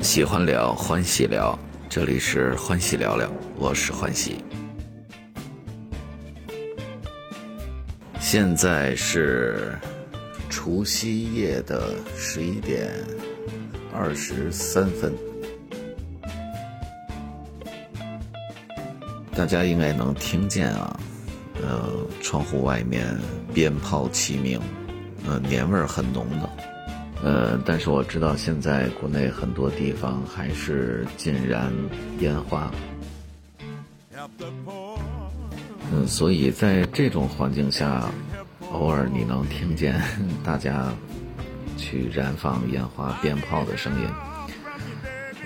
喜欢聊，欢喜聊，这里是欢喜聊聊，我是欢喜。现在是除夕夜的十一点二十三分，大家应该能听见啊，呃，窗户外面鞭炮齐鸣，呃，年味儿很浓的。呃，但是我知道现在国内很多地方还是禁燃烟花，嗯，所以在这种环境下，偶尔你能听见大家去燃放烟花、鞭炮的声音，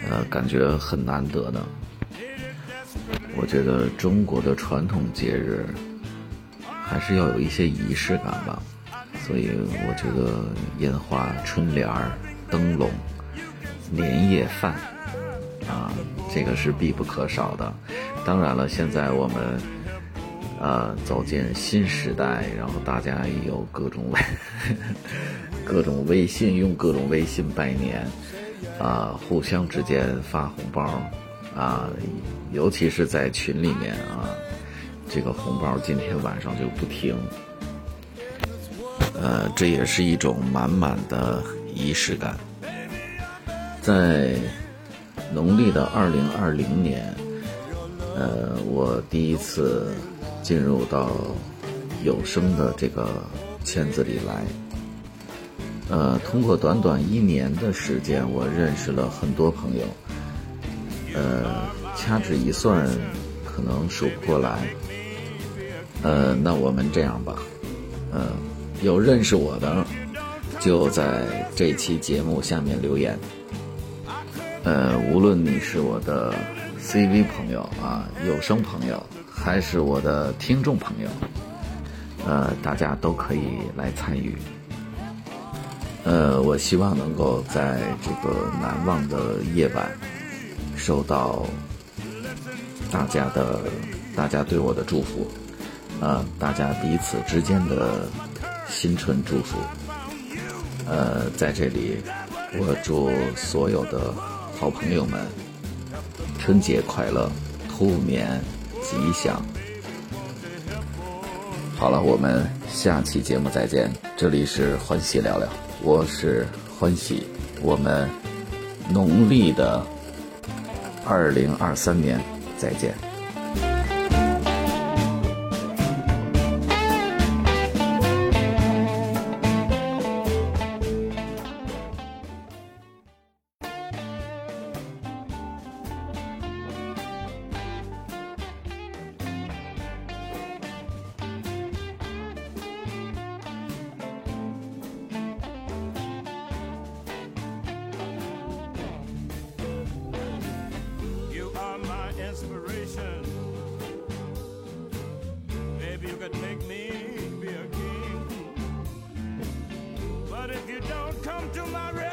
呃，感觉很难得的。我觉得中国的传统节日还是要有一些仪式感吧。所以我觉得烟花、春联儿、灯笼、年夜饭，啊，这个是必不可少的。当然了，现在我们呃走进新时代，然后大家也有各种微 各种微信，用各种微信拜年，啊，互相之间发红包，啊，尤其是在群里面啊，这个红包今天晚上就不停。呃，这也是一种满满的仪式感。在农历的二零二零年，呃，我第一次进入到有声的这个圈子里来。呃，通过短短一年的时间，我认识了很多朋友。呃，掐指一算，可能数不过来。呃，那我们这样吧，嗯。有认识我的，就在这期节目下面留言。呃，无论你是我的 CV 朋友啊，有声朋友，还是我的听众朋友，呃，大家都可以来参与。呃，我希望能够在这个难忘的夜晚，收到大家的、大家对我的祝福，啊，大家彼此之间的。新春祝福，呃，在这里，我祝所有的好朋友们春节快乐，兔年吉祥。好了，我们下期节目再见。这里是欢喜聊聊，我是欢喜，我们农历的二零二三年再见。Do my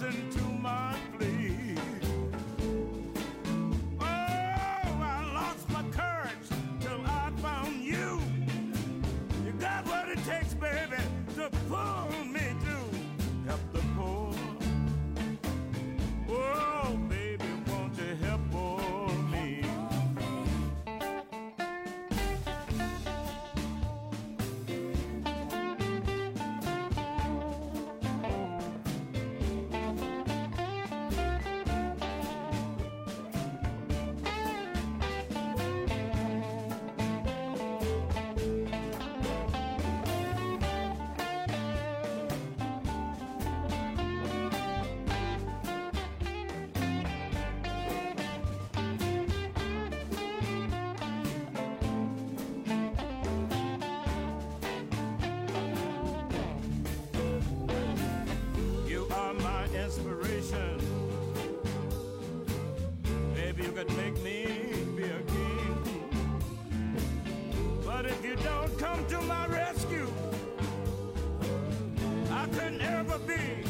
thousand to my rescue. I could never be